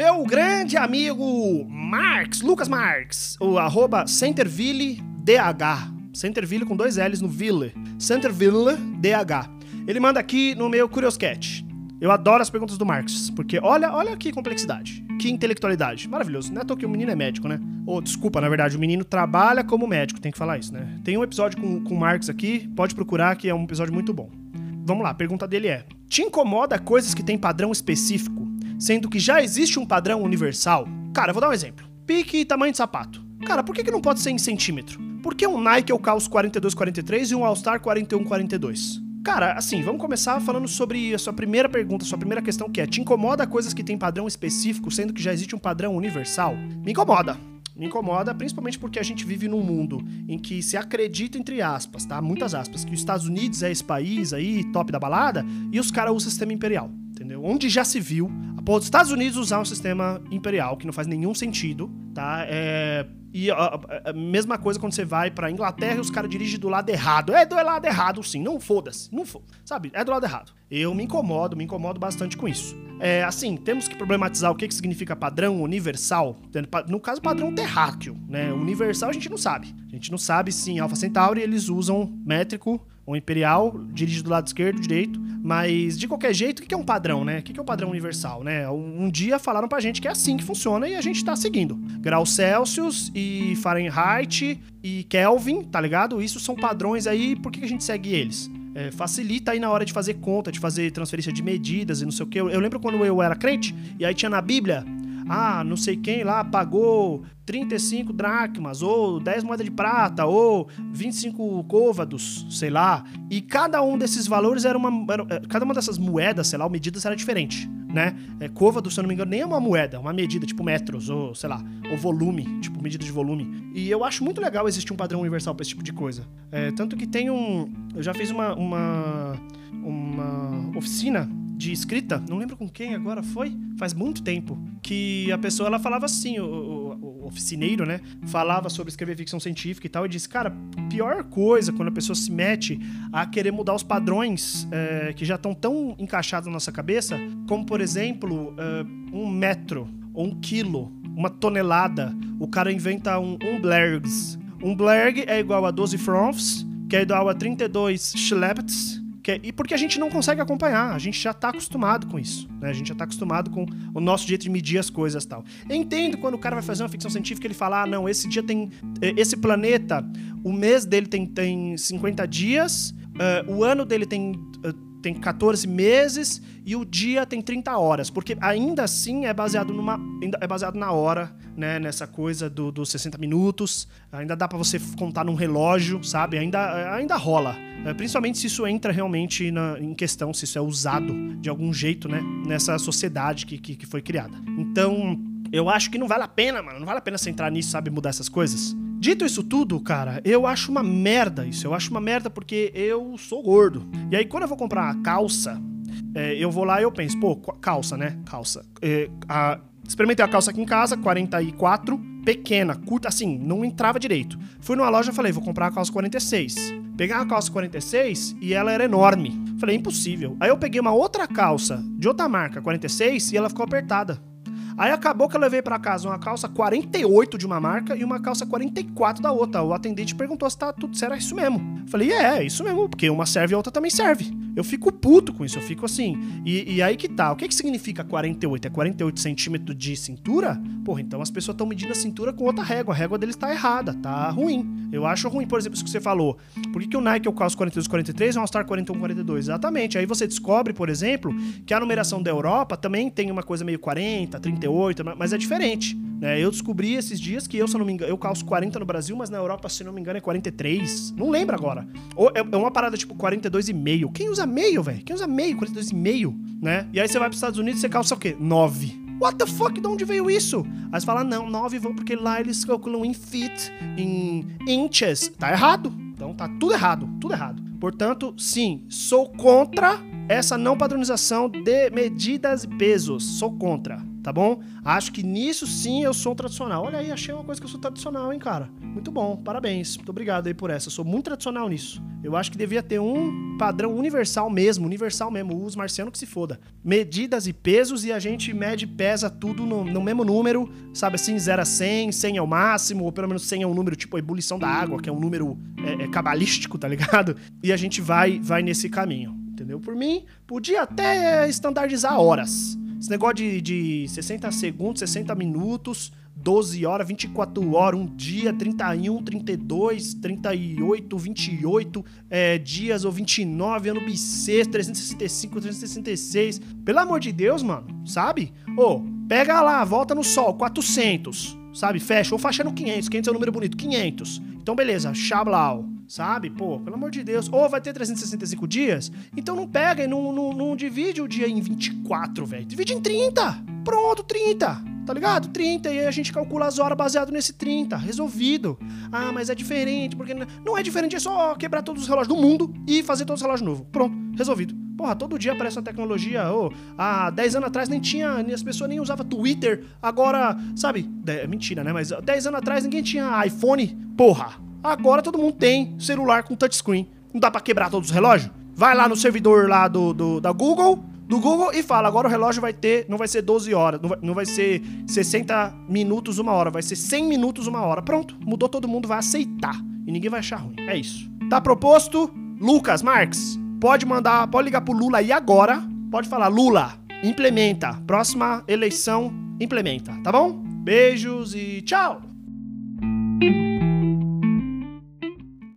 Meu grande amigo Marx, Lucas Marx, o arroba CentervilleDH. Centerville com dois L's no Ville. Centerville DH. Ele manda aqui no meu Curioscat. Eu adoro as perguntas do Marx, porque olha, olha que complexidade, que intelectualidade. Maravilhoso. Não é que o menino é médico, né? Ou, oh, desculpa, na verdade, o menino trabalha como médico, tem que falar isso, né? Tem um episódio com, com o Marx aqui, pode procurar, que é um episódio muito bom. Vamos lá, a pergunta dele é: Te incomoda coisas que têm padrão específico, sendo que já existe um padrão universal? Cara, vou dar um exemplo. Pique e tamanho de sapato. Cara, por que, que não pode ser em centímetro? Por que um Nike é o Caos 4243 e um All Star 4142? Cara, assim, vamos começar falando sobre a sua primeira pergunta, sua primeira questão, que é: te incomoda coisas que têm padrão específico, sendo que já existe um padrão universal? Me incomoda. Me incomoda, principalmente porque a gente vive num mundo em que se acredita, entre aspas, tá? Muitas aspas, que os Estados Unidos é esse país aí, top da balada, e os caras usam o sistema imperial, entendeu? Onde já se viu dos Estados Unidos usar um sistema imperial, que não faz nenhum sentido, tá? É e a, a, a, mesma coisa quando você vai pra Inglaterra e os caras dirigem do lado errado. É do lado errado, sim. Não foda-se. Não foda Sabe? É do lado errado. Eu me incomodo, me incomodo bastante com isso. É, assim, temos que problematizar o que, que significa padrão universal. No caso, padrão terráqueo, né? Universal a gente não sabe. A gente não sabe se em Alpha Centauri eles usam métrico ou imperial, dirige do lado esquerdo, direito. Mas, de qualquer jeito, o que é um padrão, né? O que é um padrão universal, né? Um dia falaram pra gente que é assim que funciona e a gente tá seguindo. Graus Celsius e Fahrenheit e Kelvin, tá ligado? Isso são padrões aí, por que a gente segue eles? É, facilita aí na hora de fazer conta, de fazer transferência de medidas e não sei o que. Eu, eu lembro quando eu era crente, e aí tinha na Bíblia ah, não sei quem lá pagou 35 dracmas, ou 10 moedas de prata, ou 25 côvados, sei lá. E cada um desses valores era uma. Era, é, cada uma dessas moedas, sei lá, medidas era diferente, né? É, côvado, se eu não me engano, nem é uma moeda, é uma medida, tipo metros, ou sei lá, ou volume, tipo medida de volume. E eu acho muito legal existir um padrão universal para esse tipo de coisa. É, tanto que tem um. Eu já fiz uma, uma, uma oficina de escrita, não lembro com quem agora foi, faz muito tempo, que a pessoa ela falava assim, o, o, o oficineiro, né, falava sobre escrever ficção científica e tal, e disse, cara, pior coisa quando a pessoa se mete a querer mudar os padrões é, que já estão tão encaixados na nossa cabeça, como por exemplo, é, um metro ou um quilo, uma tonelada, o cara inventa um, um blergs. Um blerg é igual a 12 francs, que é igual a 32 schleppets, que é, e porque a gente não consegue acompanhar, a gente já está acostumado com isso, né? A gente já está acostumado com o nosso jeito de medir as coisas tal. Eu entendo quando o cara vai fazer uma ficção científica, ele fala, ah, não, esse dia tem... Esse planeta, o mês dele tem, tem 50 dias, uh, o ano dele tem... Tem 14 meses e o dia tem 30 horas, porque ainda assim é baseado numa é baseado na hora, né, nessa coisa do, dos 60 minutos, ainda dá para você contar num relógio, sabe? Ainda ainda rola. É, principalmente se isso entra realmente na, em questão, se isso é usado de algum jeito, né, nessa sociedade que, que, que foi criada. Então, eu acho que não vale a pena, mano, não vale a pena você entrar nisso, sabe, mudar essas coisas. Dito isso tudo, cara, eu acho uma merda isso. Eu acho uma merda porque eu sou gordo. E aí, quando eu vou comprar uma calça, é, eu vou lá e eu penso, pô, calça, né? Calça. É, a, experimentei a calça aqui em casa, 44, pequena, curta, assim, não entrava direito. Fui numa loja e falei, vou comprar a calça 46. Peguei a calça 46 e ela era enorme. Falei, impossível. Aí eu peguei uma outra calça de outra marca, 46, e ela ficou apertada. Aí acabou que eu levei para casa uma calça 48 de uma marca e uma calça 44 da outra. O atendente perguntou se tá tudo certo, é isso mesmo. Falei, é, é isso mesmo, porque uma serve e a outra também serve. Eu fico puto com isso, eu fico assim. E, e aí que tá, o que que significa 48? É 48 centímetros de cintura? Porra, então as pessoas estão medindo a cintura com outra régua. A régua deles tá errada, tá ruim. Eu acho ruim, por exemplo, isso que você falou. Por que, que o Nike o calço 42 43 e o All-Star 41 42? Exatamente. Aí você descobre, por exemplo, que a numeração da Europa também tem uma coisa meio 40, 38, 38, mas é diferente. Né? Eu descobri esses dias que eu, se não me engano, eu calço 40 no Brasil, mas na Europa, se não me engano, é 43. Não lembro agora. Ou é, é uma parada tipo 42,5. Quem usa meio, velho? Quem usa meio? 42,5, né? E aí você vai para os Estados Unidos e você calça o quê? 9. What the fuck? De onde veio isso? Aí você fala, não, 9 vão porque lá eles calculam em feet, em inches. Tá errado. Então tá tudo errado, tudo errado. Portanto, sim, sou contra essa não padronização de medidas e pesos. Sou contra. Tá bom? Acho que nisso sim eu sou tradicional. Olha aí, achei uma coisa que eu sou tradicional, hein, cara. Muito bom, parabéns. Muito obrigado aí por essa. Eu sou muito tradicional nisso. Eu acho que devia ter um padrão universal mesmo, universal mesmo, os marcianos que se foda. Medidas e pesos e a gente mede e pesa tudo no, no mesmo número, sabe assim, 0 a 100, 100 é o máximo, ou pelo menos 100 é um número tipo a ebulição da água, que é um número é, é, cabalístico, tá ligado? E a gente vai, vai nesse caminho, entendeu? Por mim, podia até estandardizar horas. Esse negócio de, de 60 segundos, 60 minutos, 12 horas, 24 horas, um dia, 31, 32, 38, 28 é, dias ou 29, ano bissexto, 365, 366. Pelo amor de Deus, mano, sabe? Ô, pega lá, volta no sol, 400, sabe? Fecha, ou faixa no 500, 500 é um número bonito, 500. Então, beleza, Xablau sabe? Pô, pelo amor de Deus. Ou vai ter 365 dias? Então não pega e não, não, não divide o dia em 24, velho. Divide em 30. Pronto, 30. Tá ligado? 30. E aí a gente calcula as horas baseado nesse 30. Resolvido. Ah, mas é diferente, porque. Não é diferente, é só quebrar todos os relógios do mundo e fazer todos os relógios novos. Pronto, resolvido. Porra, todo dia aparece uma tecnologia. Oh, há 10 anos atrás nem tinha. As pessoas nem usavam Twitter. Agora, sabe? É mentira, né? Mas 10 anos atrás ninguém tinha iPhone. Porra, Agora todo mundo tem celular com touchscreen. Não dá para quebrar todos os relógios? Vai lá no servidor lá do, do, da Google, do Google e fala, agora o relógio vai ter, não vai ser 12 horas, não vai, não vai ser 60 minutos uma hora, vai ser 100 minutos uma hora. Pronto, mudou todo mundo, vai aceitar. E ninguém vai achar ruim. É isso. Tá proposto? Lucas Marques, pode mandar, pode ligar pro Lula aí agora. Pode falar, Lula, implementa. Próxima eleição, implementa, tá bom? Beijos e tchau!